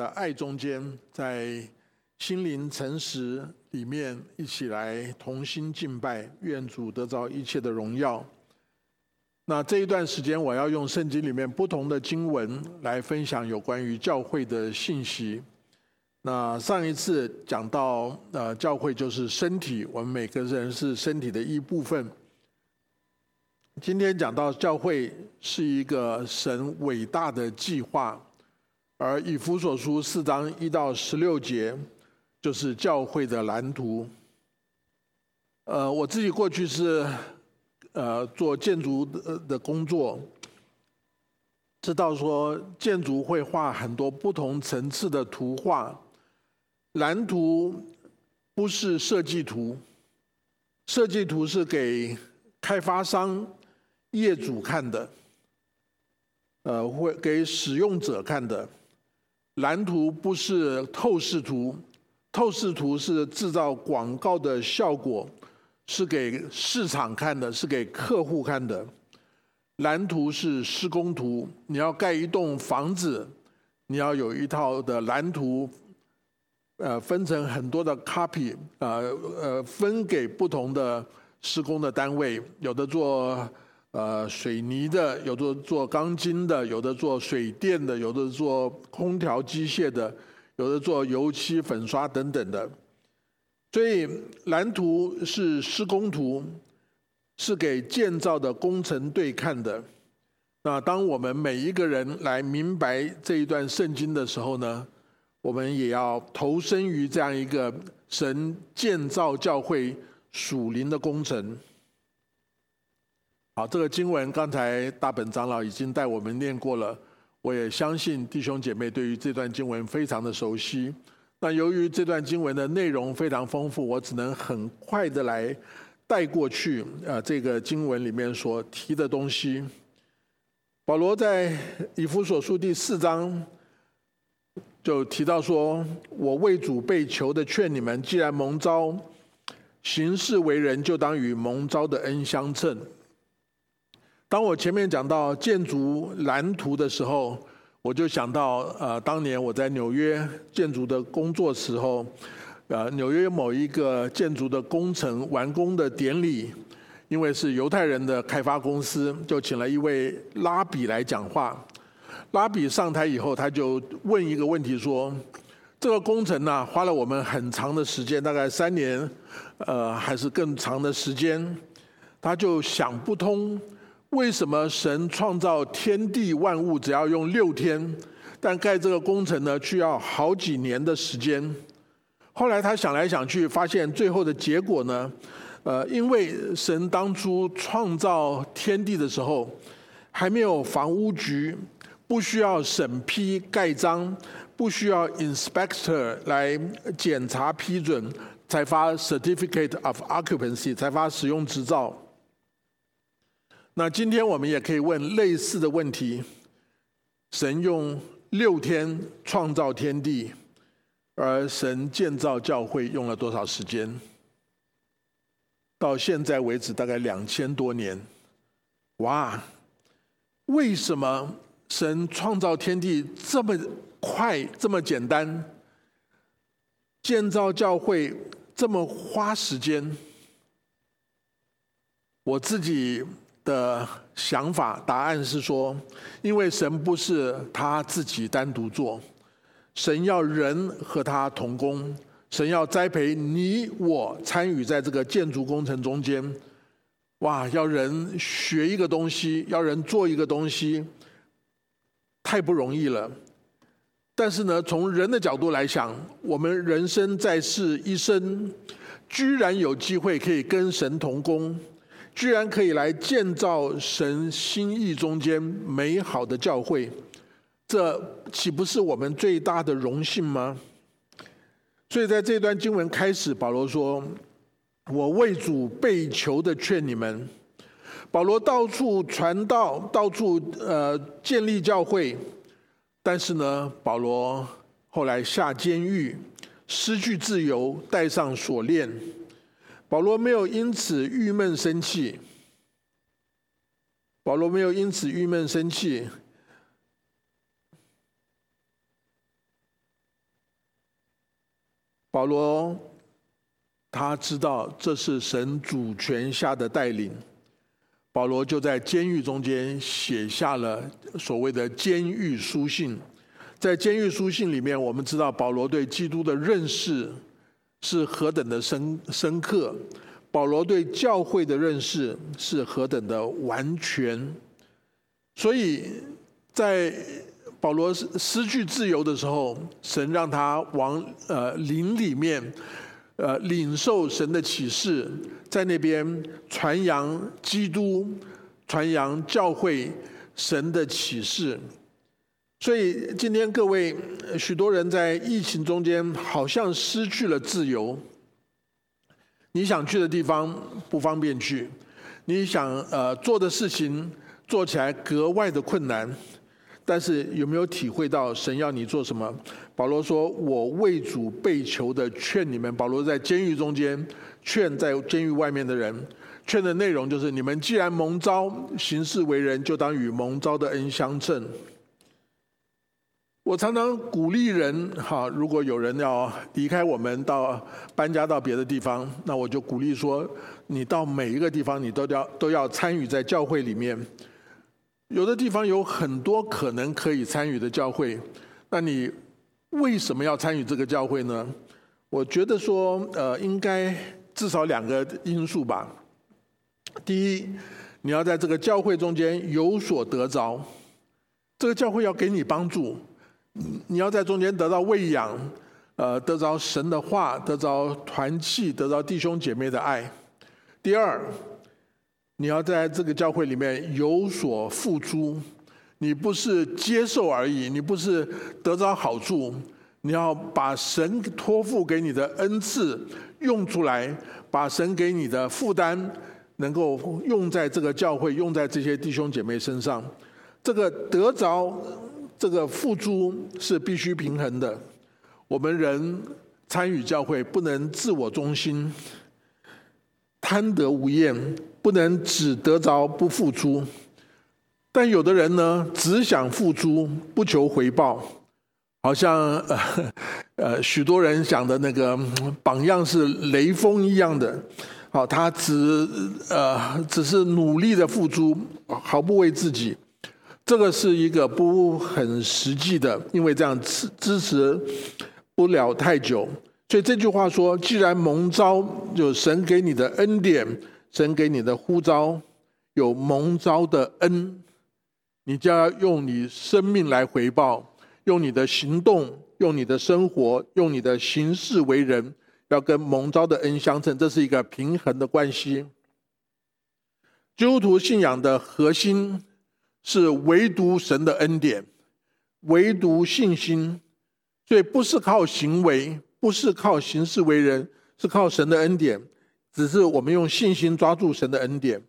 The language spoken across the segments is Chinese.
的爱中间，在心灵诚实里面一起来同心敬拜，愿主得着一切的荣耀。那这一段时间，我要用圣经里面不同的经文来分享有关于教会的信息。那上一次讲到，呃，教会就是身体，我们每个人是身体的一部分。今天讲到教会是一个神伟大的计划。而以弗所书四章一到十六节，就是教会的蓝图。呃，我自己过去是呃做建筑的的工作，知道说建筑会画很多不同层次的图画，蓝图不是设计图，设计图是给开发商、业主看的，呃，会给使用者看的。蓝图不是透视图，透视图是制造广告的效果，是给市场看的，是给客户看的。蓝图是施工图，你要盖一栋房子，你要有一套的蓝图，呃，分成很多的 copy，呃呃，分给不同的施工的单位，有的做。呃，水泥的，有的做钢筋的，有的做水电的，有的做空调机械的，有的做油漆粉刷等等的。所以蓝图是施工图，是给建造的工程队看的。那当我们每一个人来明白这一段圣经的时候呢，我们也要投身于这样一个神建造教会属灵的工程。好，这个经文刚才大本长老已经带我们念过了，我也相信弟兄姐妹对于这段经文非常的熟悉。那由于这段经文的内容非常丰富，我只能很快的来带过去。呃，这个经文里面所提的东西，保罗在以弗所书第四章就提到说：“我为主被囚的劝你们，既然蒙召行事为人，就当与蒙召的恩相称。”当我前面讲到建筑蓝图的时候，我就想到，呃，当年我在纽约建筑的工作时候，呃，纽约某一个建筑的工程完工的典礼，因为是犹太人的开发公司，就请了一位拉比来讲话。拉比上台以后，他就问一个问题说：“这个工程呢，花了我们很长的时间，大概三年，呃，还是更长的时间。”他就想不通。为什么神创造天地万物只要用六天，但盖这个工程呢，需要好几年的时间？后来他想来想去，发现最后的结果呢，呃，因为神当初创造天地的时候，还没有房屋局，不需要审批盖章，不需要 inspector 来检查批准，才发 certificate of occupancy，才发使用执照。那今天我们也可以问类似的问题：神用六天创造天地，而神建造教会用了多少时间？到现在为止大概两千多年。哇！为什么神创造天地这么快、这么简单？建造教会这么花时间？我自己。的想法答案是说，因为神不是他自己单独做，神要人和他同工，神要栽培你我参与在这个建筑工程中间。哇，要人学一个东西，要人做一个东西，太不容易了。但是呢，从人的角度来想，我们人生在世一生，居然有机会可以跟神同工。居然可以来建造神心意中间美好的教会，这岂不是我们最大的荣幸吗？所以在这段经文开始，保罗说：“我为主被囚的劝你们。”保罗到处传道，到处呃建立教会，但是呢，保罗后来下监狱，失去自由，带上锁链。保罗没有因此郁闷生气。保罗没有因此郁闷生气。保罗他知道这是神主权下的带领，保罗就在监狱中间写下了所谓的监狱书信。在监狱书信里面，我们知道保罗对基督的认识是何等的深深刻，保罗对教会的认识是何等的完全。所以在保罗失去自由的时候，神让他往呃灵里面，呃领受神的启示，在那边传扬基督，传扬教会神的启示。所以今天各位许多人在疫情中间，好像失去了自由。你想去的地方不方便去，你想呃做的事情做起来格外的困难。但是有没有体会到神要你做什么？保罗说：“我为主被囚的劝你们。”保罗在监狱中间劝在监狱外面的人，劝的内容就是：你们既然蒙召行事为人，就当与蒙召的恩相称。我常常鼓励人，哈，如果有人要离开我们到搬家到别的地方，那我就鼓励说：你到每一个地方，你都要都要参与在教会里面。有的地方有很多可能可以参与的教会，那你为什么要参与这个教会呢？我觉得说，呃，应该至少两个因素吧。第一，你要在这个教会中间有所得着，这个教会要给你帮助，你要在中间得到喂养，呃，得着神的话，得着团契，得着弟兄姐妹的爱。第二。你要在这个教会里面有所付出，你不是接受而已，你不是得着好处，你要把神托付给你的恩赐用出来，把神给你的负担能够用在这个教会，用在这些弟兄姐妹身上。这个得着这个付出是必须平衡的。我们人参与教会不能自我中心。贪得无厌，不能只得着不付出。但有的人呢，只想付出，不求回报。好像呃呃，许多人想的那个榜样是雷锋一样的。好，他只呃只是努力的付出，毫不为自己。这个是一个不很实际的，因为这样支支持不了太久。所以这句话说：既然蒙召，有神给你的恩典，神给你的呼召，有蒙召的恩，你就要用你生命来回报，用你的行动，用你的生活，用你的行事为人，要跟蒙召的恩相称。这是一个平衡的关系。基督徒信仰的核心是唯独神的恩典，唯独信心，所以不是靠行为。不是靠行事为人，是靠神的恩典。只是我们用信心抓住神的恩典。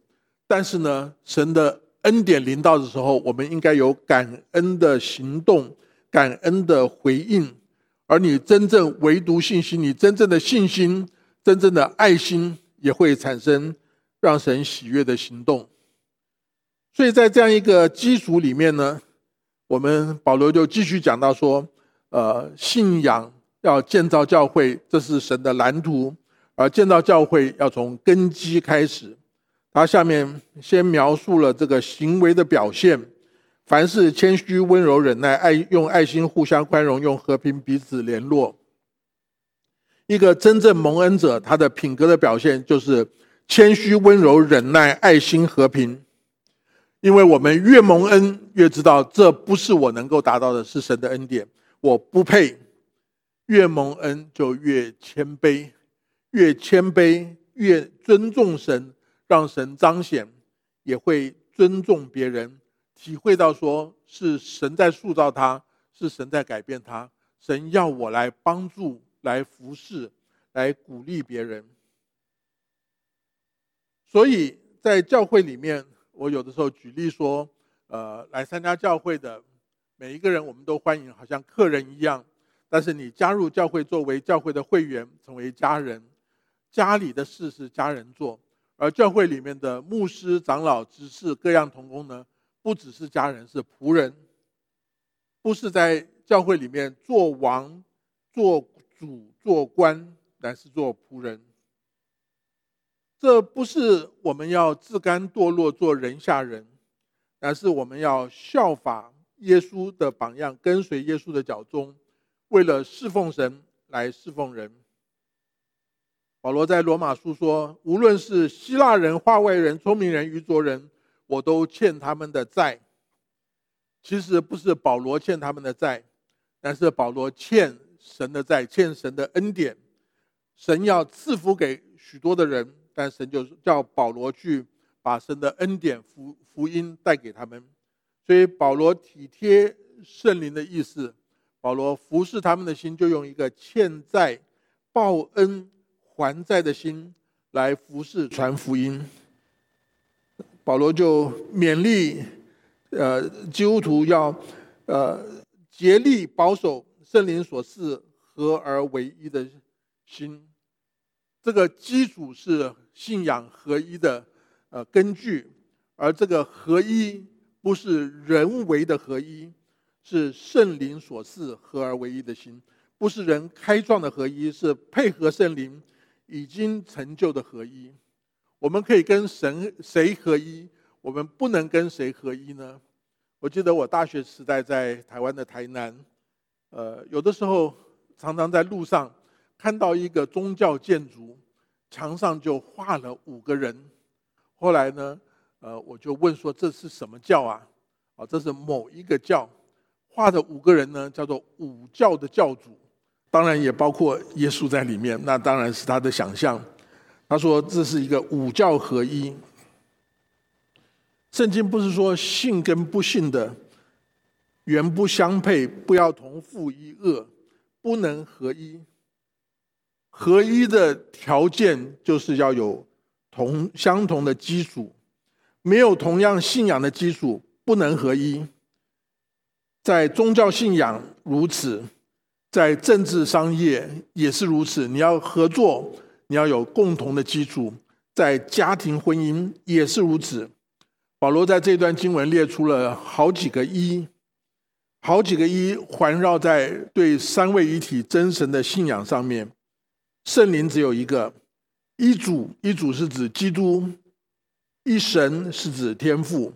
但是呢，神的恩典临到的时候，我们应该有感恩的行动、感恩的回应。而你真正唯独信心，你真正的信心、真正的爱心，也会产生让神喜悦的行动。所以在这样一个基础里面呢，我们保罗就继续讲到说，呃，信仰。要建造教会，这是神的蓝图。而建造教会要从根基开始。他下面先描述了这个行为的表现：凡是谦虚、温柔、忍耐、爱用爱心互相宽容，用和平彼此联络。一个真正蒙恩者，他的品格的表现就是谦虚、温柔、忍耐、爱心、和平。因为我们越蒙恩，越知道这不是我能够达到的，是神的恩典，我不配。越蒙恩就越谦卑，越谦卑越尊重神，让神彰显，也会尊重别人，体会到说是神在塑造他，是神在改变他，神要我来帮助、来服侍、来鼓励别人。所以在教会里面，我有的时候举例说，呃，来参加教会的每一个人，我们都欢迎，好像客人一样。但是你加入教会，作为教会的会员，成为家人，家里的事是家人做，而教会里面的牧师、长老、执事各样同工呢，不只是家人，是仆人，不是在教会里面做王、做主做官，乃是做仆人。这不是我们要自甘堕落做人下人，而是我们要效法耶稣的榜样，跟随耶稣的脚踪，为了侍奉神来侍奉人。保罗在罗马书说：“无论是希腊人、化外人、聪明人、愚拙人，我都欠他们的债。”其实不是保罗欠他们的债，但是保罗欠神的债，欠神的恩典。神要赐福给许多的人，但神就叫保罗去把神的恩典福福音带给他们。所以保罗体贴圣灵的意思，保罗服侍他们的心，就用一个欠债报恩。还债的心来服侍传福音，保罗就勉励呃基督徒要呃竭力保守圣灵所赐合而为一的心，这个基础是信仰合一的呃根据，而这个合一不是人为的合一，是圣灵所赐合而为一的心，不是人开创的合一，是配合圣灵。已经成就的合一，我们可以跟神谁合一？我们不能跟谁合一呢？我记得我大学时代在台湾的台南，呃，有的时候常常在路上看到一个宗教建筑，墙上就画了五个人。后来呢，呃，我就问说这是什么教啊？啊，这是某一个教画的五个人呢，叫做五教的教主。当然也包括耶稣在里面，那当然是他的想象。他说这是一个五教合一。圣经不是说信跟不信的原不相配，不要同父一恶，不能合一。合一的条件就是要有同相同的基础，没有同样信仰的基础，不能合一。在宗教信仰如此。在政治、商业也是如此。你要合作，你要有共同的基础。在家庭、婚姻也是如此。保罗在这段经文列出了好几个一，好几个一环绕在对三位一体真神的信仰上面。圣灵只有一个，一主，一主是指基督，一神是指天父。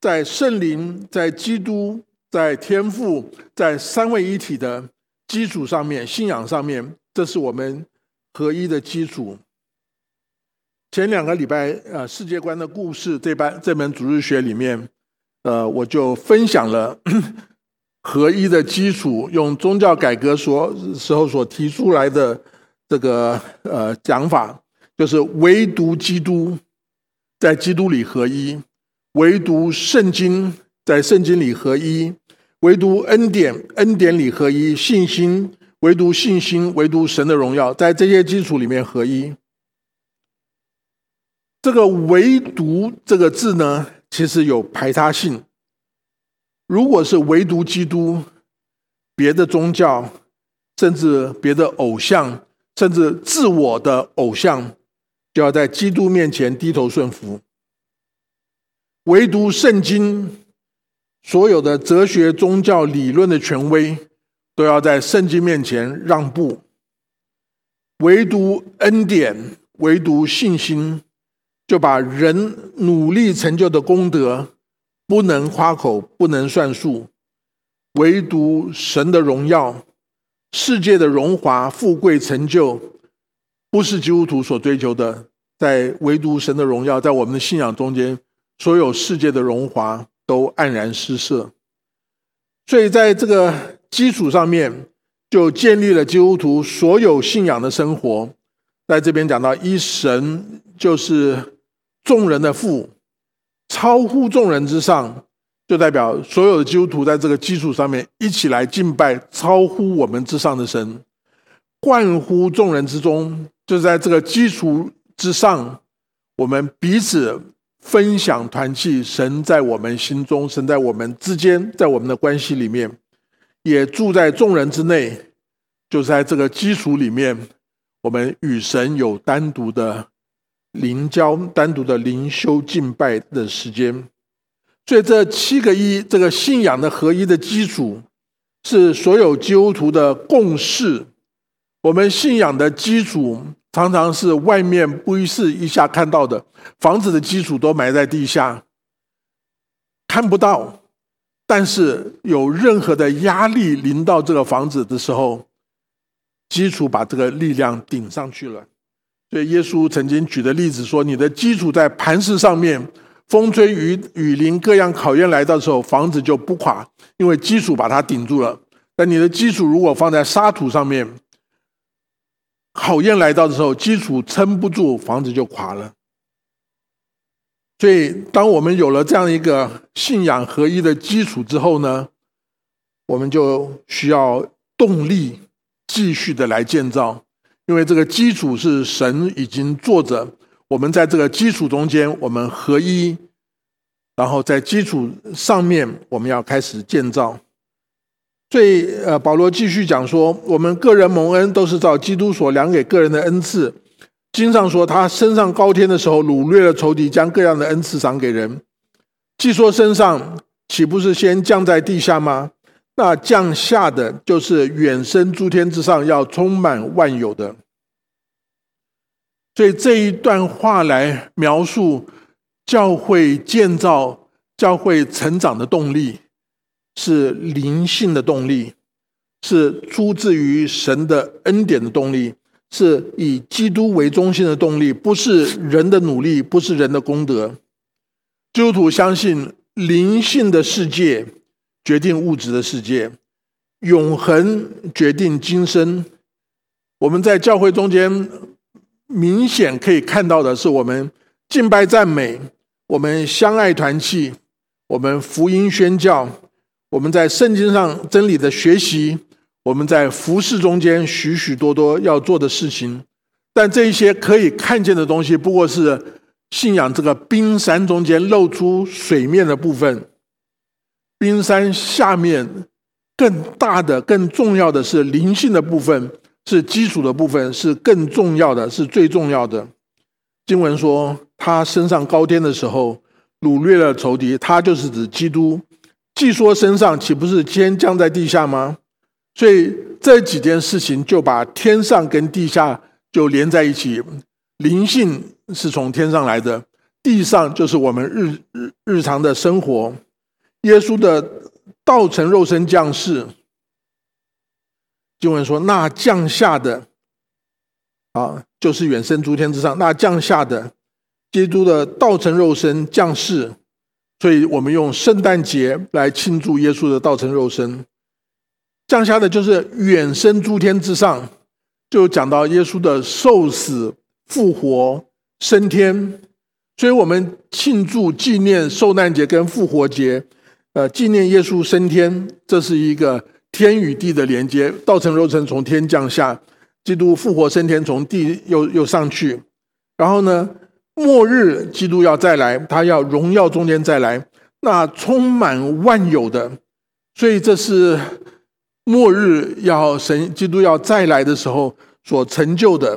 在圣灵、在基督、在天父、在三位一体的。基础上面，信仰上面，这是我们合一的基础。前两个礼拜，呃，世界观的故事这班这门主日学里面，呃，我就分享了 合一的基础，用宗教改革所时候所提出来的这个呃讲法，就是唯独基督在基督里合一，唯独圣经在圣经里合一。唯独恩典，恩典里合一；信心，唯独信心，唯独神的荣耀，在这些基础里面合一。这个“唯独”这个字呢，其实有排他性。如果是唯独基督，别的宗教，甚至别的偶像，甚至自我的偶像，就要在基督面前低头顺服。唯独圣经。所有的哲学、宗教理论的权威，都要在圣经面前让步。唯独恩典，唯独信心，就把人努力成就的功德不能夸口，不能算数。唯独神的荣耀、世界的荣华富贵成就，不是基督徒所追求的。在唯独神的荣耀，在我们的信仰中间，所有世界的荣华。都黯然失色，所以在这个基础上面，就建立了基督徒所有信仰的生活。在这边讲到一神就是众人的父，超乎众人之上，就代表所有的基督徒在这个基础上面一起来敬拜超乎我们之上的神，冠乎众人之中，就在这个基础之上，我们彼此。分享团契，神在我们心中，神在我们之间，在我们的关系里面，也住在众人之内。就是在这个基础里面，我们与神有单独的灵交、单独的灵修敬拜的时间。所以这七个一，这个信仰的合一的基础，是所有基督徒的共识，我们信仰的基础常常是外面不一是一下看到的，房子的基础都埋在地下，看不到。但是有任何的压力临到这个房子的时候，基础把这个力量顶上去了。所以耶稣曾经举的例子说：“你的基础在磐石上面，风吹雨雨淋各样考验来到的时候，房子就不垮，因为基础把它顶住了。但你的基础如果放在沙土上面，考验来到的时候，基础撑不住，房子就垮了。”所以，当我们有了这样一个信仰合一的基础之后呢，我们就需要动力继续的来建造，因为这个基础是神已经做着，我们在这个基础中间，我们合一，然后在基础上面，我们要开始建造。所以，呃，保罗继续讲说，我们个人蒙恩都是照基督所量给个人的恩赐。经上说，他升上高天的时候，掳掠了仇敌，将各样的恩赐赏给人。既说升上，岂不是先降在地下吗？那降下的，就是远升诸天之上，要充满万有的。所以这一段话来描述教会建造、教会成长的动力，是灵性的动力，是出自于神的恩典的动力。是以基督为中心的动力，不是人的努力，不是人的功德。基督徒相信灵性的世界决定物质的世界，永恒决定今生。我们在教会中间明显可以看到的是，我们敬拜赞美，我们相爱团契，我们福音宣教，我们在圣经上真理的学习。我们在服饰中间许许多多要做的事情，但这一些可以看见的东西，不过是信仰这个冰山中间露出水面的部分。冰山下面更大的、更重要的是灵性的部分，是基础的部分，是更重要的，是最重要的。经文说，他升上高天的时候，掳掠了仇敌。他就是指基督。既说升上，岂不是先降在地下吗？所以这几件事情就把天上跟地下就连在一起，灵性是从天上来的，地上就是我们日日日常的生活。耶稣的道成肉身降世，经文说那降下的啊，就是远生诸天之上，那降下的基督的道成肉身降世，所以我们用圣诞节来庆祝耶稣的道成肉身。降下的就是远生诸天之上，就讲到耶稣的受死、复活、升天，所以我们庆祝纪念受难节跟复活节，呃，纪念耶稣升天，这是一个天与地的连接。道成肉身从天降下，基督复活升天从地又又上去，然后呢，末日基督要再来，他要荣耀中间再来，那充满万有的，所以这是。末日要神基督要再来的时候所成就的，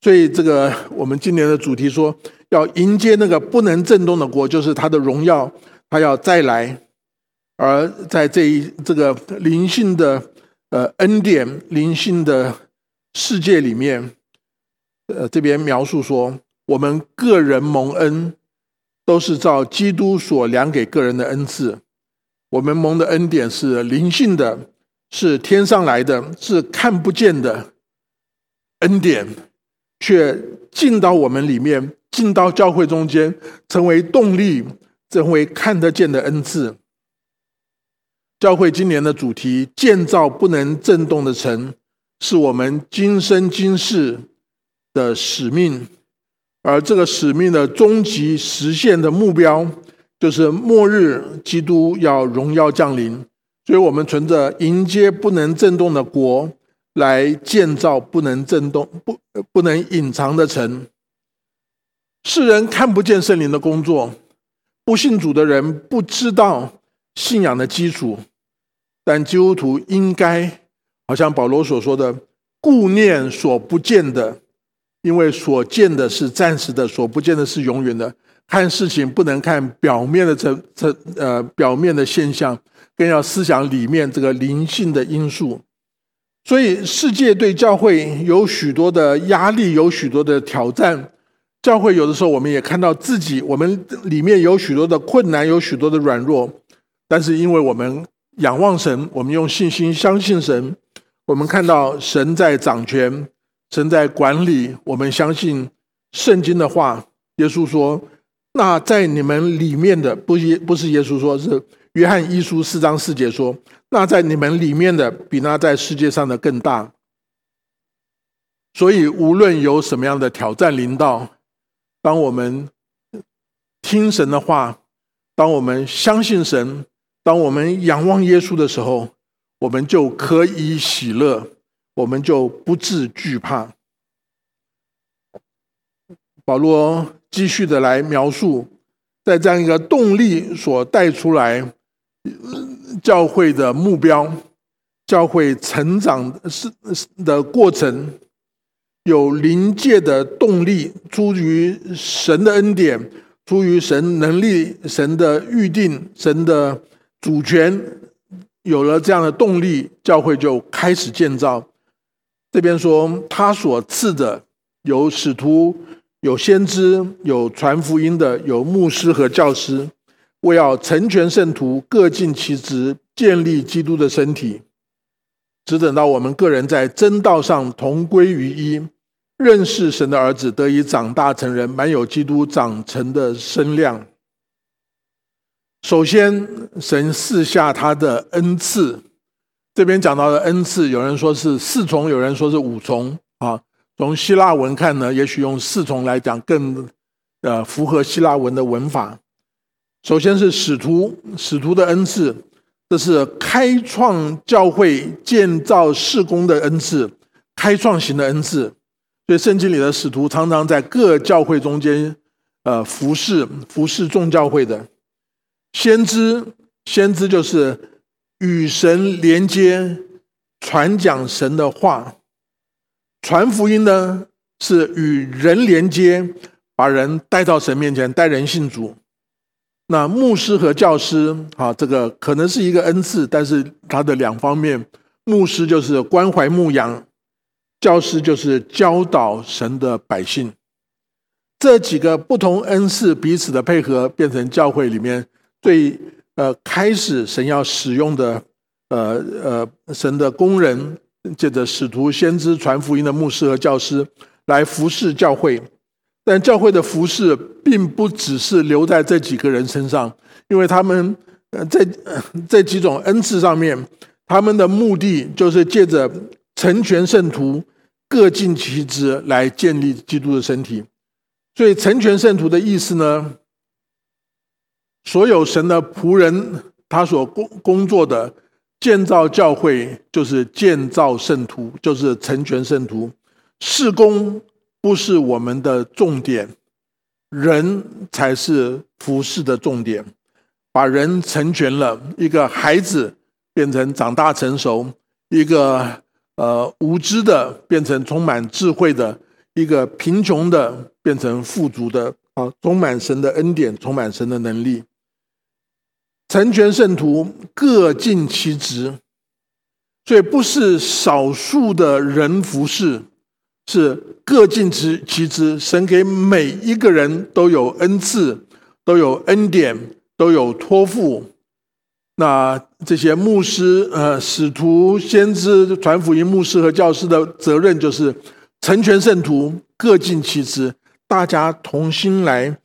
所以这个我们今年的主题说要迎接那个不能震动的国，就是他的荣耀，他要再来。而在这一这个灵性的呃恩典灵性的世界里面，呃这边描述说，我们个人蒙恩都是照基督所量给个人的恩赐，我们蒙的恩典是灵性的。是天上来的，是看不见的恩典，却进到我们里面，进到教会中间，成为动力，成为看得见的恩赐。教会今年的主题“建造不能震动的城”，是我们今生今世的使命，而这个使命的终极实现的目标，就是末日基督要荣耀降临。所以我们存着迎接不能震动的国，来建造不能震动、不不能隐藏的城。世人看不见圣灵的工作，不信主的人不知道信仰的基础，但基督徒应该，好像保罗所说的，顾念所不见的，因为所见的是暂时的，所不见的是永远的。看事情不能看表面的这这呃表面的现象。更要思想里面这个灵性的因素，所以世界对教会有许多的压力，有许多的挑战。教会有的时候，我们也看到自己，我们里面有许多的困难，有许多的软弱。但是因为我们仰望神，我们用信心相信神，我们看到神在掌权，神在管理。我们相信圣经的话。耶稣说：“那在你们里面的，不耶不是耶稣说，是约翰一书四章四节说。”那在你们里面的，比那在世界上的更大。所以，无论有什么样的挑战临到，当我们听神的话，当我们相信神，当我们仰望耶稣的时候，我们就可以喜乐，我们就不致惧怕。保罗继续的来描述，在这样一个动力所带出来。教会的目标，教会成长是的过程，有临界的动力，出于神的恩典，出于神能力，神的预定，神的主权，有了这样的动力，教会就开始建造。这边说，他所赐的有使徒，有先知，有传福音的，有牧师和教师。为要成全圣徒，各尽其职，建立基督的身体，只等到我们个人在真道上同归于一，认识神的儿子，得以长大成人，满有基督长成的身量。首先，神赐下他的恩赐。这边讲到的恩赐，有人说是四重，有人说是五重。啊，从希腊文看呢，也许用四重来讲更呃符合希腊文的文法。首先是使徒，使徒的恩赐，这是开创教会、建造事工的恩赐，开创型的恩赐。所以圣经里的使徒常常在各教会中间，呃，服侍、服侍众教会的。先知，先知就是与神连接、传讲神的话；传福音呢，是与人连接，把人带到神面前，带人信主。那牧师和教师，啊，这个可能是一个恩赐，但是它的两方面，牧师就是关怀牧养，教师就是教导神的百姓。这几个不同恩赐彼此的配合，变成教会里面最呃开始神要使用的呃呃神的工人，借着使徒、先知、传福音的牧师和教师来服侍教会。但教会的服侍并不只是留在这几个人身上，因为他们呃在这几种恩赐上面，他们的目的就是借着成全圣徒，各尽其职来建立基督的身体。所以成全圣徒的意思呢，所有神的仆人他所工工作的建造教会，就是建造圣徒，就是成全圣徒，事工。不是我们的重点，人才是服侍的重点。把人成全了，一个孩子变成长大成熟，一个呃无知的变成充满智慧的，一个贫穷的变成富足的啊，充满神的恩典，充满神的能力。成全圣徒各尽其职，所以不是少数的人服侍。是各尽其其职，神给每一个人都有恩赐，都有恩典，都有托付。那这些牧师、呃使徒、先知、传福音牧师和教师的责任，就是成全圣徒，各尽其职，大家同心来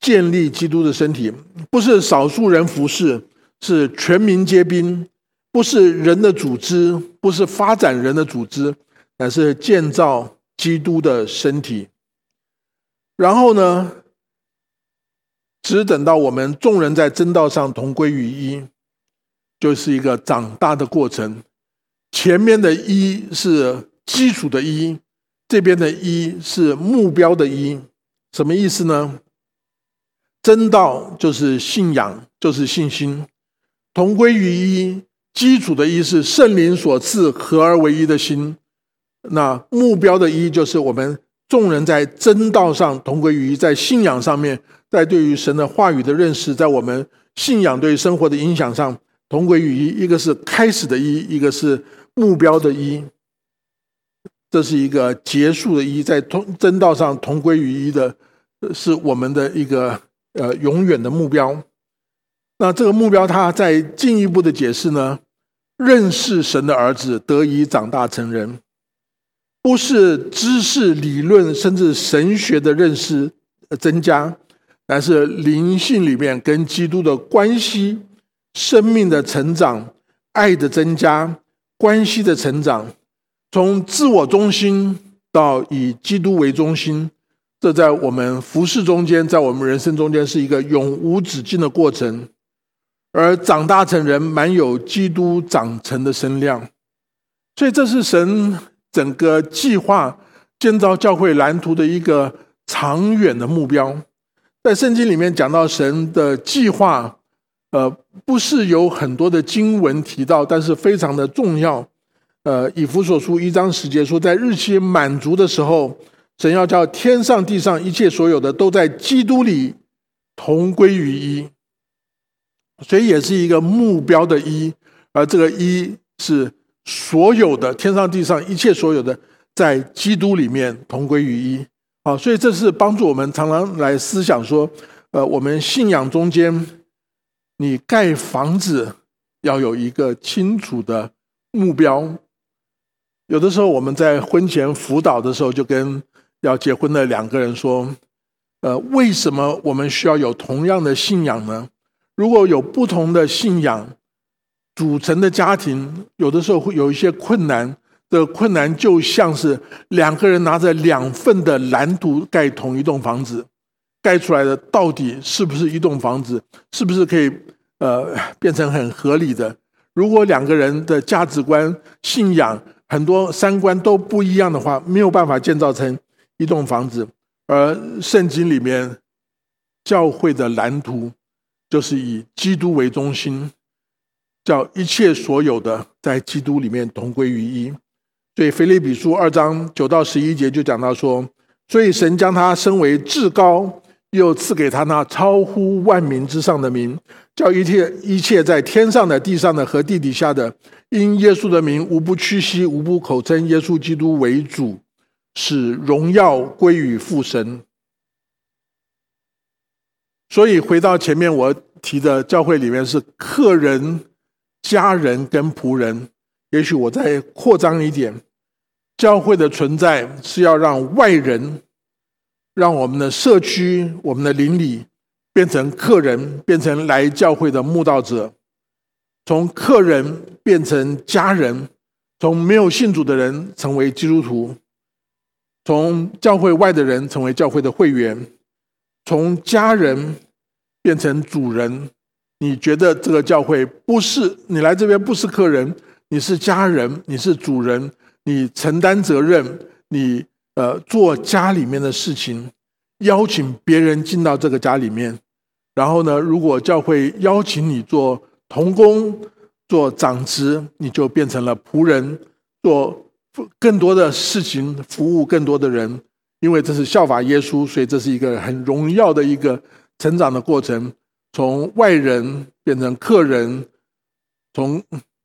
建立基督的身体。不是少数人服侍，是全民皆兵；不是人的组织，不是发展人的组织，乃是建造。基督的身体，然后呢？只等到我们众人在真道上同归于一，就是一个长大的过程。前面的一是基础的一，这边的一是目标的一。什么意思呢？真道就是信仰，就是信心，同归于一。基础的一是圣灵所赐合而为一的心，那目标的一就是我们众人在真道上同归于一，在信仰上面，在对于神的话语的认识，在我们信仰对生活的影响上同归于一。一个是开始的一，一个是目标的一，这是一个结束的一，在同真道上同归于一的，是我们的一个呃永远的目标。那这个目标，他在进一步的解释呢，认识神的儿子得以长大成人，不是知识理论甚至神学的认识增加，乃是灵性里面跟基督的关系、生命的成长、爱的增加、关系的成长，从自我中心到以基督为中心，这在我们服饰中间，在我们人生中间是一个永无止境的过程。而长大成人，满有基督长成的身量，所以这是神整个计划建造教会蓝图的一个长远的目标。在圣经里面讲到神的计划，呃，不是有很多的经文提到，但是非常的重要。呃，以弗所书一章十节说，在日期满足的时候，神要叫天上地上一切所有的，都在基督里同归于一。所以也是一个目标的“一”，而这个“一”是所有的天上地上一切所有的，在基督里面同归于一。好，所以这是帮助我们常常来思想说，呃，我们信仰中间，你盖房子要有一个清楚的目标。有的时候我们在婚前辅导的时候，就跟要结婚的两个人说，呃，为什么我们需要有同样的信仰呢？如果有不同的信仰组成的家庭，有的时候会有一些困难。的困难就像是两个人拿着两份的蓝图盖同一栋房子，盖出来的到底是不是一栋房子？是不是可以呃变成很合理的？如果两个人的价值观、信仰很多三观都不一样的话，没有办法建造成一栋房子。而圣经里面教会的蓝图。就是以基督为中心，叫一切所有的在基督里面同归于一。所以腓立比书二章九到十一节就讲到说：，所以神将他升为至高，又赐给他那超乎万民之上的名，叫一切一切在天上的、地上的和地底下的，因耶稣的名，无不屈膝，无不口称耶稣基督为主，使荣耀归于父神。所以回到前面我提的教会里面是客人、家人跟仆人。也许我再扩张一点，教会的存在是要让外人、让我们的社区、我们的邻里变成客人，变成来教会的慕道者；从客人变成家人，从没有信主的人成为基督徒，从教会外的人成为教会的会员。从家人变成主人，你觉得这个教会不是你来这边不是客人，你是家人，你是主人，你承担责任，你呃做家里面的事情，邀请别人进到这个家里面，然后呢，如果教会邀请你做童工、做长职，你就变成了仆人，做更多的事情，服务更多的人。因为这是效法耶稣，所以这是一个很荣耀的一个成长的过程。从外人变成客人，从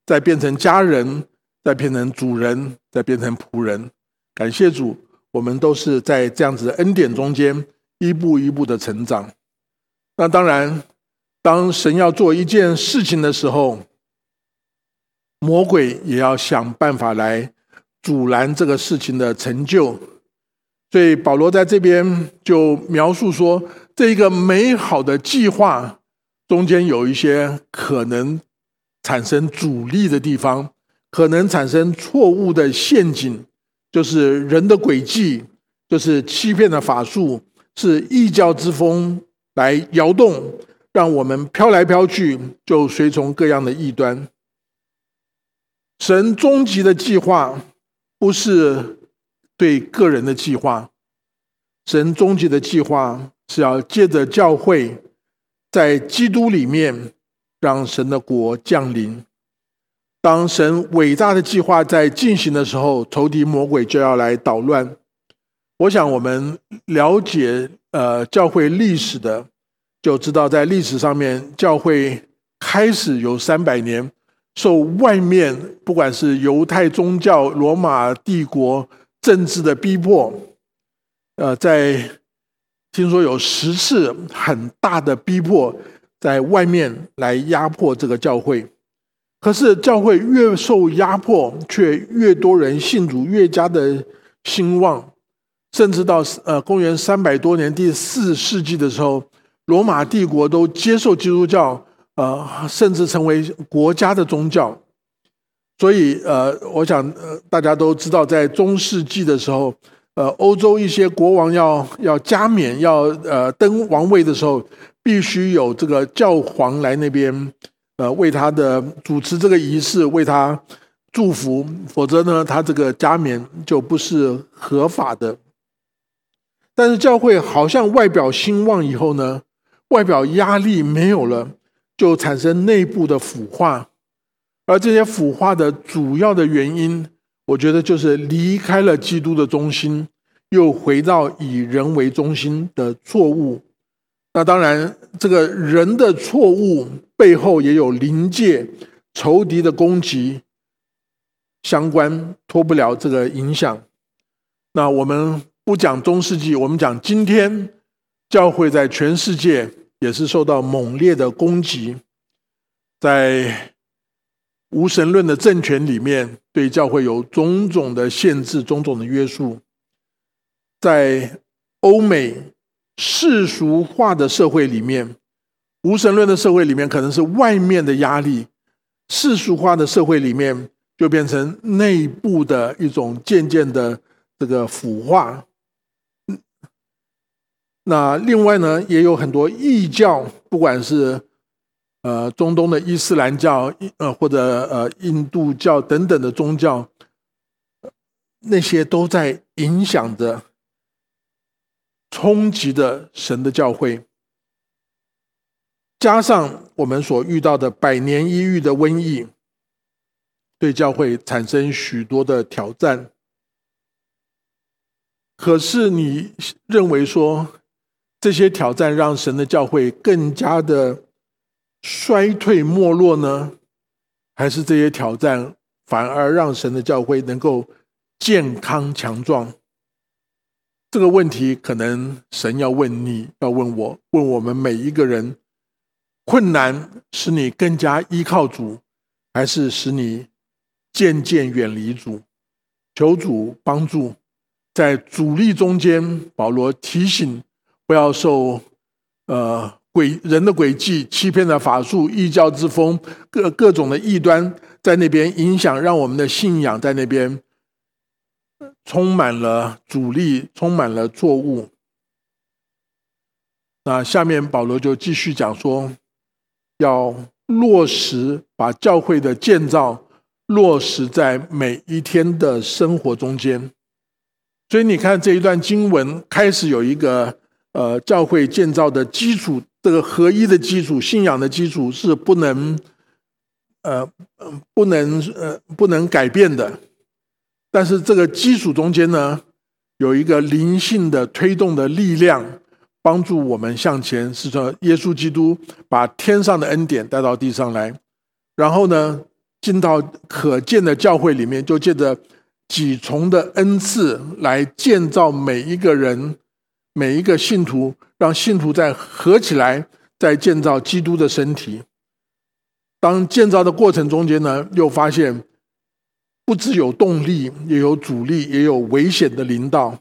再变成家人，再变成主人，再变成仆人。感谢主，我们都是在这样子的恩典中间一步一步的成长。那当然，当神要做一件事情的时候，魔鬼也要想办法来阻拦这个事情的成就。所以保罗在这边就描述说，这一个美好的计划中间有一些可能产生阻力的地方，可能产生错误的陷阱，就是人的诡计，就是欺骗的法术，是异教之风来摇动，让我们飘来飘去，就随从各样的异端。神终极的计划不是。对个人的计划，神终极的计划是要借着教会，在基督里面让神的国降临。当神伟大的计划在进行的时候，仇敌魔鬼就要来捣乱。我想我们了解呃教会历史的，就知道在历史上面，教会开始有三百年受外面不管是犹太宗教、罗马帝国。政治的逼迫，呃，在听说有十次很大的逼迫，在外面来压迫这个教会。可是教会越受压迫，却越多人信主，越加的兴旺，甚至到呃公元三百多年第四世纪的时候，罗马帝国都接受基督教，呃，甚至成为国家的宗教。所以呃，我想呃大家都知道，在中世纪的时候，呃，欧洲一些国王要要加冕，要呃登王位的时候，必须有这个教皇来那边。呃，为他的主持这个仪式，为他祝福，否则呢，他这个加冕就不是合法的。但是教会好像外表兴旺以后呢，外表压力没有了，就产生内部的腐化，而这些腐化的主要的原因，我觉得就是离开了基督的中心，又回到以人为中心的错误。那当然，这个人的错误背后也有临界仇敌的攻击相关，脱不了这个影响。那我们不讲中世纪，我们讲今天，教会在全世界也是受到猛烈的攻击，在无神论的政权里面，对教会有种种的限制、种种的约束，在欧美。世俗化的社会里面，无神论的社会里面，可能是外面的压力；世俗化的社会里面，就变成内部的一种渐渐的这个腐化。那另外呢，也有很多异教，不管是呃中东的伊斯兰教，呃或者呃印度教等等的宗教，那些都在影响着。冲击的神的教会，加上我们所遇到的百年一遇的瘟疫，对教会产生许多的挑战。可是，你认为说这些挑战让神的教会更加的衰退没落呢，还是这些挑战反而让神的教会能够健康强壮？这个问题可能神要问你，要问我，问我们每一个人：困难使你更加依靠主，还是使你渐渐远离主？求主帮助，在阻力中间，保罗提醒不要受呃诡人的诡计、欺骗的法术、异教之风、各各种的异端在那边影响，让我们的信仰在那边。充满了阻力，充满了错误。那下面保罗就继续讲说，要落实把教会的建造落实在每一天的生活中间。所以你看这一段经文开始有一个呃教会建造的基础，这个合一的基础、信仰的基础是不能呃不能呃不能改变的。但是这个基础中间呢，有一个灵性的推动的力量，帮助我们向前。是说，耶稣基督把天上的恩典带到地上来，然后呢，进到可见的教会里面，就借着几重的恩赐来建造每一个人、每一个信徒，让信徒再合起来，在建造基督的身体。当建造的过程中间呢，又发现。不只有动力，也有阻力，也有危险的领导，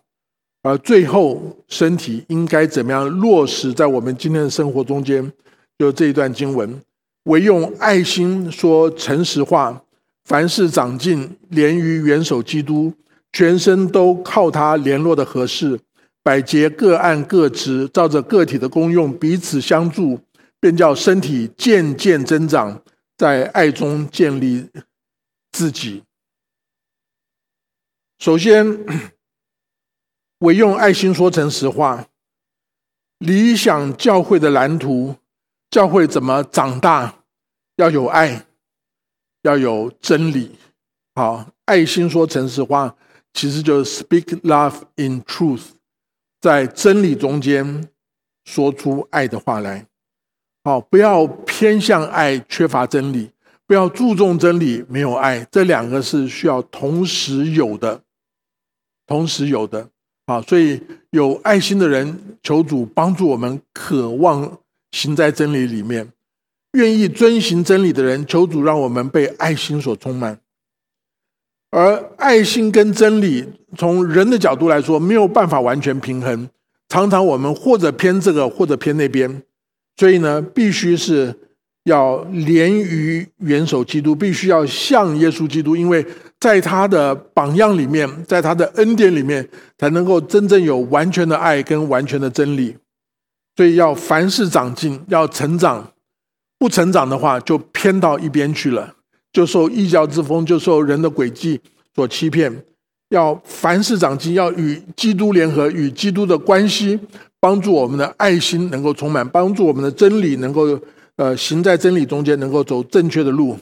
而最后身体应该怎么样落实在我们今天的生活中间？就这一段经文，唯用爱心说诚实话，凡事长进，连于元首基督，全身都靠他联络的合适，百节各按各职，照着个体的功用彼此相助，便叫身体渐渐增长，在爱中建立自己。首先，唯用爱心说成实话。理想教会的蓝图，教会怎么长大？要有爱，要有真理。好，爱心说诚实话，其实就是 speak love in truth，在真理中间说出爱的话来。好，不要偏向爱，缺乏真理；不要注重真理，没有爱。这两个是需要同时有的。同时有的。啊，所以有爱心的人，求主帮助我们，渴望行在真理里面，愿意遵行真理的人，求主让我们被爱心所充满。而爱心跟真理，从人的角度来说，没有办法完全平衡，常常我们或者偏这个，或者偏那边，所以呢，必须是。要连于元首基督，必须要像耶稣基督，因为在他的榜样里面，在他的恩典里面，才能够真正有完全的爱跟完全的真理。所以要凡事长进，要成长。不成长的话，就偏到一边去了，就受异教之风，就受人的诡计所欺骗。要凡事长进，要与基督联合，与基督的关系，帮助我们的爱心能够充满，帮助我们的真理能够。呃，行在真理中间，能够走正确的路。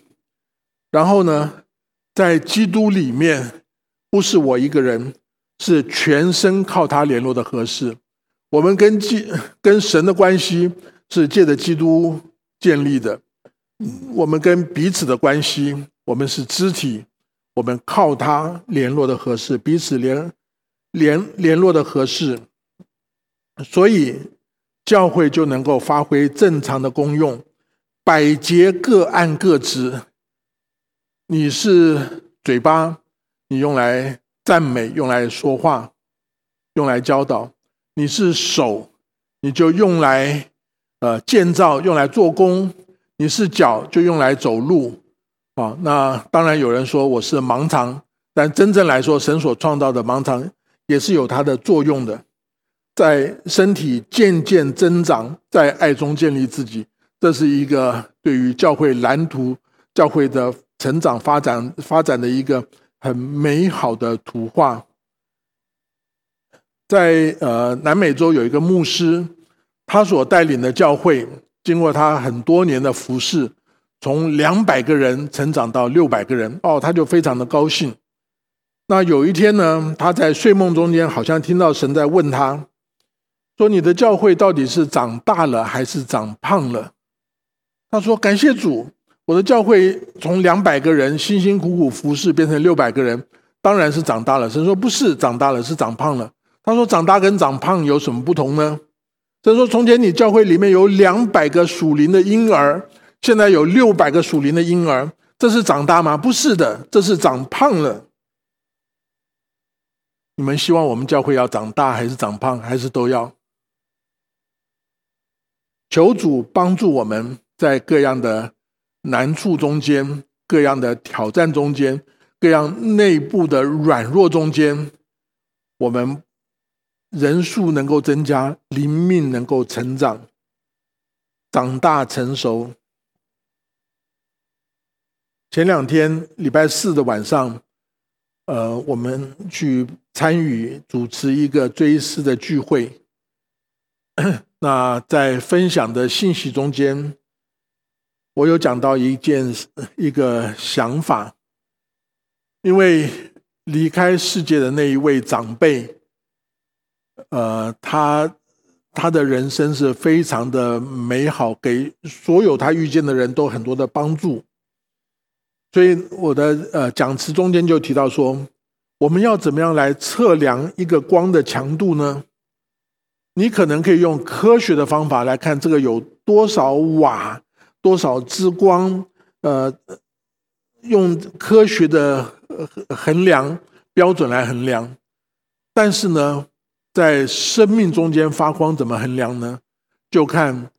然后呢，在基督里面，不是我一个人，是全身靠他联络的合适。我们跟基跟神的关系是借着基督建立的。我们跟彼此的关系，我们是肢体，我们靠他联络的合适，彼此联联联络的合适。所以。教会就能够发挥正常的功用，百节各按各职。你是嘴巴，你用来赞美，用来说话，用来教导；你是手，你就用来呃建造，用来做工；你是脚，就用来走路。啊，那当然有人说我是盲肠，但真正来说，神所创造的盲肠也是有它的作用的。在身体渐渐增长，在爱中建立自己，这是一个对于教会蓝图、教会的成长发展发展的一个很美好的图画。在呃南美洲有一个牧师，他所带领的教会，经过他很多年的服侍，从两百个人成长到六百个人，哦，他就非常的高兴。那有一天呢，他在睡梦中间，好像听到神在问他。说你的教会到底是长大了还是长胖了？他说：“感谢主，我的教会从两百个人辛辛苦苦服侍变成六百个人，当然是长大了。”神说：“不是长大了，是长胖了。”他说：“长大跟长胖有什么不同呢？”神说：“从前你教会里面有两百个属灵的婴儿，现在有六百个属灵的婴儿，这是长大吗？不是的，这是长胖了。你们希望我们教会要长大还是长胖，还是都要？”求主帮助我们在各样的难处中间、各样的挑战中间、各样内部的软弱中间，我们人数能够增加，灵命能够成长、长大成熟。前两天礼拜四的晚上，呃，我们去参与主持一个追思的聚会。那在分享的信息中间，我有讲到一件一个想法，因为离开世界的那一位长辈，呃，他他的人生是非常的美好，给所有他遇见的人都很多的帮助，所以我的呃讲词中间就提到说，我们要怎么样来测量一个光的强度呢？你可能可以用科学的方法来看这个有多少瓦、多少之光，呃，用科学的衡量标准来衡量。但是呢，在生命中间发光怎么衡量呢？就看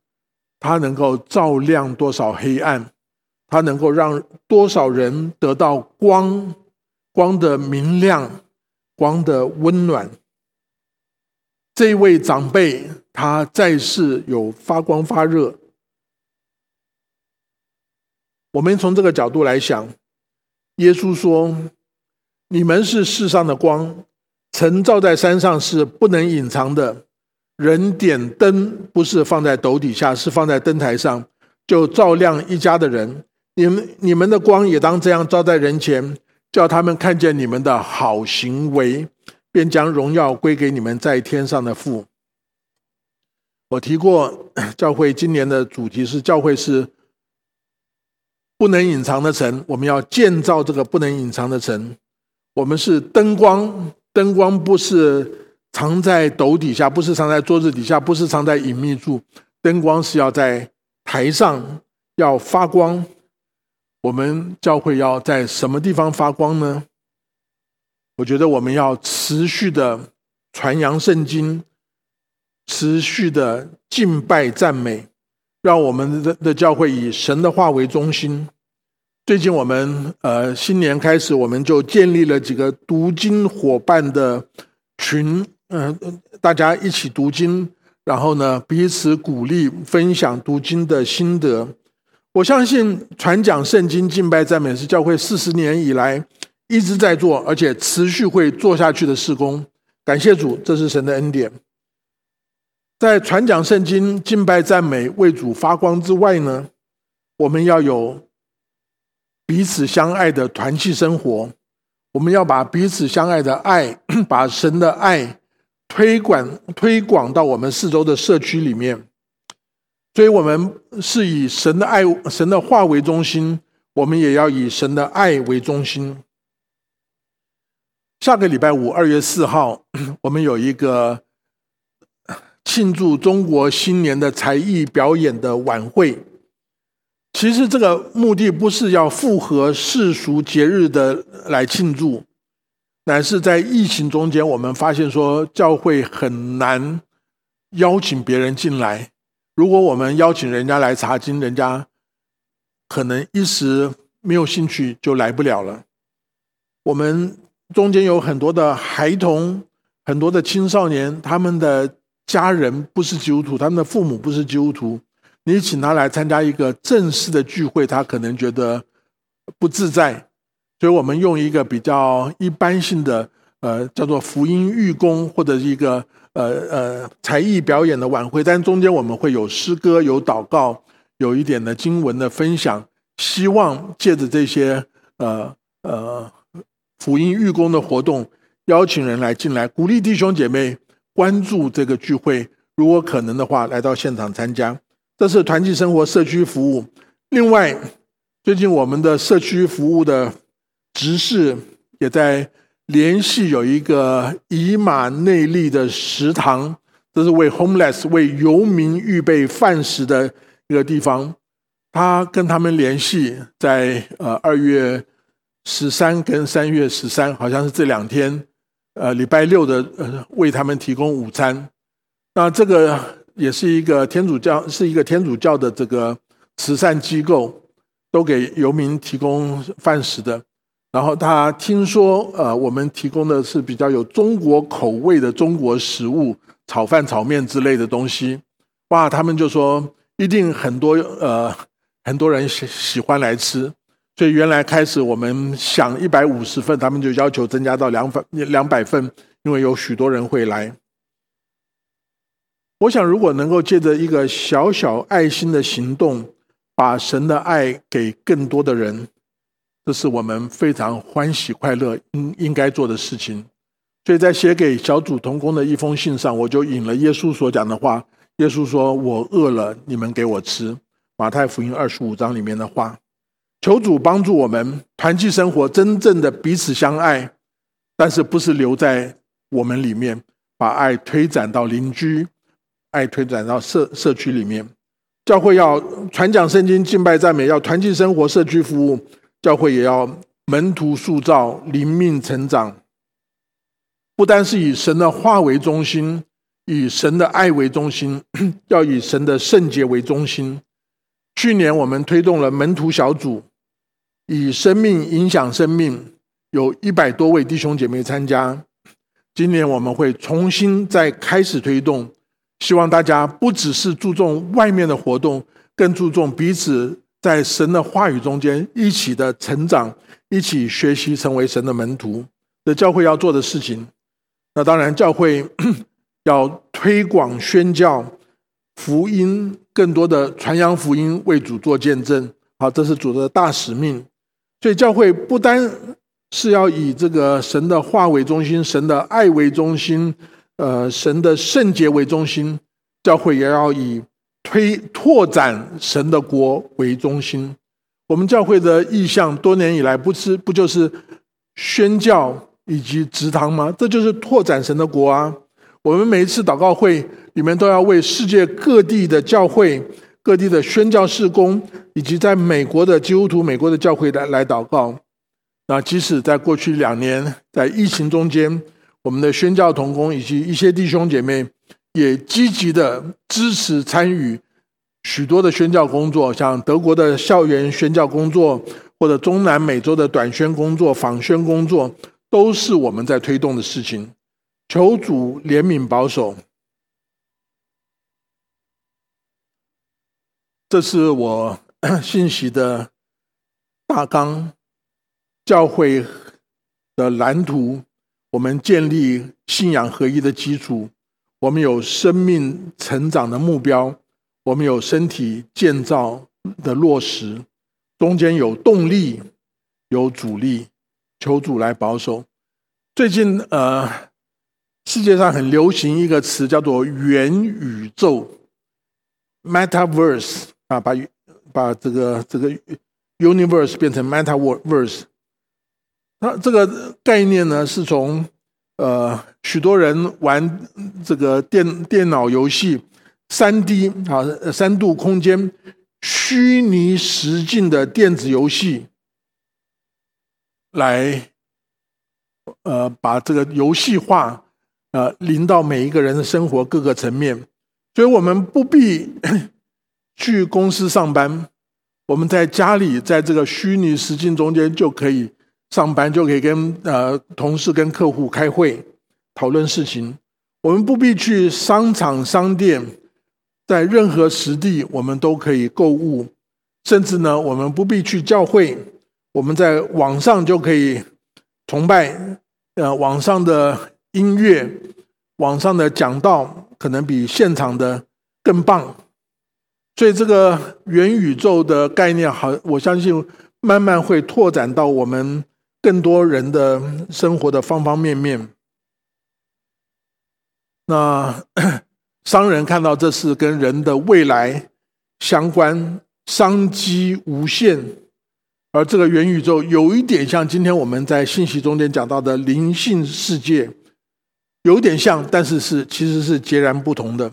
它能够照亮多少黑暗，它能够让多少人得到光、光的明亮、光的温暖。这位长辈，他在世有发光发热。我们从这个角度来想，耶稣说：“你们是世上的光，晨照在山上是不能隐藏的。人点灯不是放在斗底下，是放在灯台上，就照亮一家的人。你们你们的光也当这样照在人前，叫他们看见你们的好行为。”便将荣耀归给你们在天上的父。我提过，教会今年的主题是教会是不能隐藏的城，我们要建造这个不能隐藏的城。我们是灯光，灯光不是藏在斗底下，不是藏在桌子底下，不是藏在隐秘处，灯光是要在台上要发光。我们教会要在什么地方发光呢？我觉得我们要持续的传扬圣经，持续的敬拜赞美，让我们的的教会以神的话为中心。最近我们呃新年开始，我们就建立了几个读经伙伴的群，嗯，大家一起读经，然后呢彼此鼓励分享读经的心得。我相信传讲圣经、敬拜赞美是教会四十年以来一直在做，而且持续会做下去的事工。感谢主，这是神的恩典。在传讲圣经、敬拜赞美、为主发光之外呢，我们要有。彼此相爱的团契生活，我们要把彼此相爱的爱，把神的爱推广推广到我们四周的社区里面。所以，我们是以神的爱、神的话为中心，我们也要以神的爱为中心。下个礼拜五，二月四号，我们有一个庆祝中国新年的才艺表演的晚会。其实这个目的不是要符合世俗节日的来庆祝，乃是在疫情中间，我们发现说教会很难邀请别人进来。如果我们邀请人家来查经，人家可能一时没有兴趣就来不了了。我们中间有很多的孩童，很多的青少年，他们的家人不是基督徒，他们的父母不是基督徒。你请他来参加一个正式的聚会，他可能觉得不自在，所以我们用一个比较一般性的，呃，叫做福音预工或者是一个呃呃才艺表演的晚会，但中间我们会有诗歌、有祷告、有一点的经文的分享，希望借着这些呃呃福音预工的活动，邀请人来进来，鼓励弟兄姐妹关注这个聚会，如果可能的话，来到现场参加。这是团契生活社区服务。另外，最近我们的社区服务的执事也在联系有一个以马内利的食堂，这是为 homeless 为游民预备饭食的一个地方。他跟他们联系，在呃二月十三跟三月十三，好像是这两天，呃礼拜六的呃为他们提供午餐。那这个。也是一个天主教，是一个天主教的这个慈善机构，都给游民提供饭食的。然后他听说，呃，我们提供的是比较有中国口味的中国食物，炒饭、炒面之类的东西。哇，他们就说一定很多呃很多人喜喜欢来吃。所以原来开始我们想一百五十份，他们就要求增加到两百两百份，因为有许多人会来。我想，如果能够借着一个小小爱心的行动，把神的爱给更多的人，这是我们非常欢喜快乐应应该做的事情。所以在写给小组同工的一封信上，我就引了耶稣所讲的话。耶稣说：“我饿了，你们给我吃。”马太福音二十五章里面的话。求主帮助我们团契生活，真正的彼此相爱，但是不是留在我们里面，把爱推展到邻居。爱推展到社社区里面，教会要传讲圣经、敬拜赞美，要团契生活、社区服务。教会也要门徒塑造、灵命成长。不单是以神的话为中心，以神的爱为中心，要以神的圣洁为中心。去年我们推动了门徒小组，以生命影响生命，有一百多位弟兄姐妹参加。今年我们会重新再开始推动。希望大家不只是注重外面的活动，更注重彼此在神的话语中间一起的成长，一起学习成为神的门徒的教会要做的事情。那当然，教会要推广宣教福音，更多的传扬福音，为主做见证。好，这是主的大使命。所以，教会不单是要以这个神的话为中心，神的爱为中心。呃，神的圣洁为中心，教会也要以推拓展神的国为中心。我们教会的意向多年以来不是不就是宣教以及职堂吗？这就是拓展神的国啊！我们每一次祷告会里面都要为世界各地的教会、各地的宣教事工，以及在美国的基督徒、美国的教会来来祷告。那即使在过去两年在疫情中间，我们的宣教同工以及一些弟兄姐妹也积极的支持参与许多的宣教工作，像德国的校园宣教工作，或者中南美洲的短宣工作、访宣工作，都是我们在推动的事情。求主怜悯保守，这是我信息的大纲，教会的蓝图，我们建立信仰合一的基础，我们有生命成长的目标，我们有身体建造的落实，中间有动力，有阻力，求主来保守。最近呃。世界上很流行一个词，叫做元宇宙 （metaverse） 啊，把把这个这个 universe 变成 metaverse。那这个概念呢，是从呃许多人玩这个电电脑游戏三 D 啊三度空间虚拟实境的电子游戏来呃把这个游戏化。呃，临到每一个人的生活各个层面，所以我们不必 去公司上班，我们在家里，在这个虚拟实境中间就可以上班，就可以跟呃同事、跟客户开会讨论事情。我们不必去商场、商店，在任何实地，我们都可以购物，甚至呢，我们不必去教会，我们在网上就可以崇拜，呃，网上的。音乐网上的讲道可能比现场的更棒，所以这个元宇宙的概念，好，我相信慢慢会拓展到我们更多人的生活的方方面面。那 商人看到这是跟人的未来相关，商机无限，而这个元宇宙有一点像今天我们在信息中间讲到的灵性世界。有点像，但是是其实是截然不同的，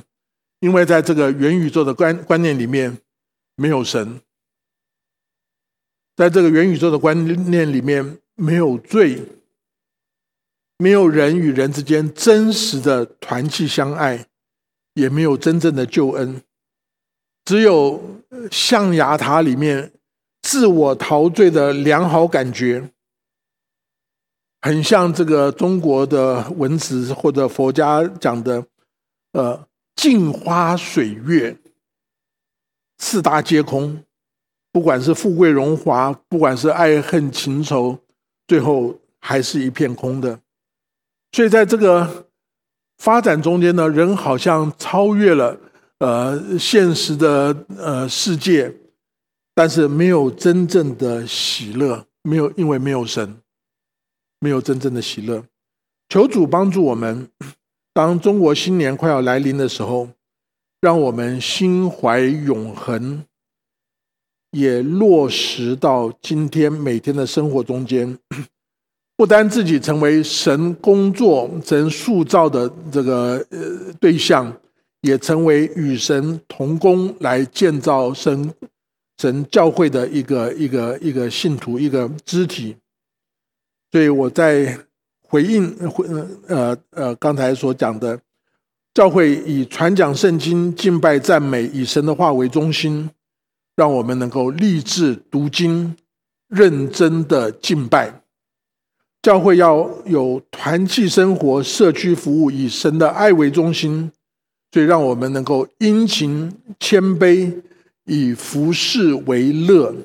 因为在这个元宇宙的观观念里面，没有神，在这个元宇宙的观念里面，没有罪，没有人与人之间真实的团契相爱，也没有真正的救恩，只有象牙塔里面自我陶醉的良好感觉。很像这个中国的文字或者佛家讲的，呃，镜花水月，四大皆空，不管是富贵荣华，不管是爱恨情仇，最后还是一片空的。所以在这个发展中间呢，人好像超越了呃现实的呃世界，但是没有真正的喜乐，没有，因为没有神。没有真正的喜乐，求主帮助我们。当中国新年快要来临的时候，让我们心怀永恒，也落实到今天每天的生活中间。不单自己成为神工作、神塑造的这个呃对象，也成为与神同工来建造神神教会的一个一个一个信徒、一个肢体。所以我在回应回呃呃刚才所讲的，教会以传讲圣经、敬拜赞美，以神的话为中心，让我们能够立志读经、认真的敬拜。教会要有团契生活、社区服务，以神的爱为中心，所以让我们能够殷勤谦卑，以服侍为乐。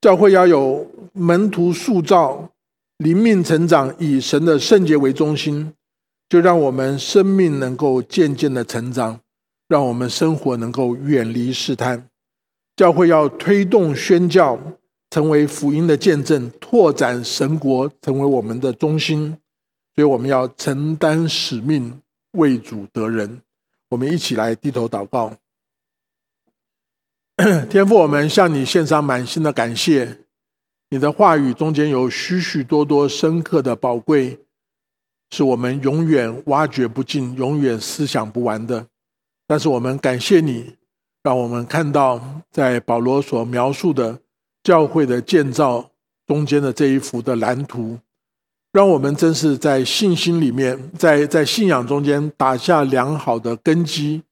教会要有门徒塑造。灵命成长以神的圣洁为中心，就让我们生命能够渐渐的成长，让我们生活能够远离试探。教会要推动宣教，成为福音的见证，拓展神国，成为我们的中心。所以我们要承担使命，为主得人。我们一起来低头祷告，天父，我们向你献上满心的感谢。你的话语中间有许许多多深刻的宝贵，是我们永远挖掘不尽、永远思想不完的。但是我们感谢你，让我们看到在保罗所描述的教会的建造中间的这一幅的蓝图，让我们真是在信心里面，在在信仰中间打下良好的根基，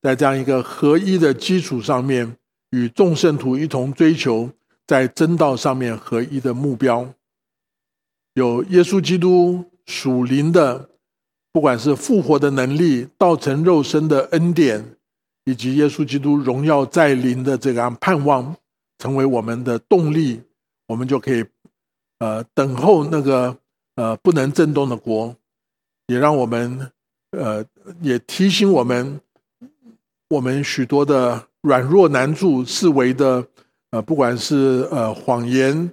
在这样一个合一的基础上面，与众圣徒一同追求。在真道上面合一的目标，有耶稣基督属灵的，不管是复活的能力、道成肉身的恩典，以及耶稣基督荣耀在临的这个盼望，成为我们的动力，我们就可以呃等候那个呃不能震动的国，也让我们呃也提醒我们，我们许多的软弱难助、视为的。呃，不管是呃谎言，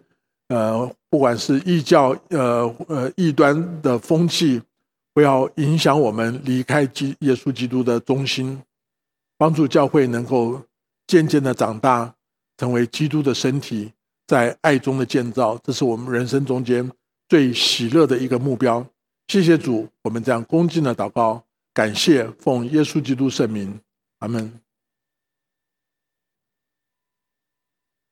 呃，不管是异教，呃呃异端的风气，不要影响我们离开基耶稣基督的中心，帮助教会能够渐渐的长大，成为基督的身体，在爱中的建造，这是我们人生中间最喜乐的一个目标。谢谢主，我们这样恭敬的祷告，感谢奉耶稣基督圣名，阿门。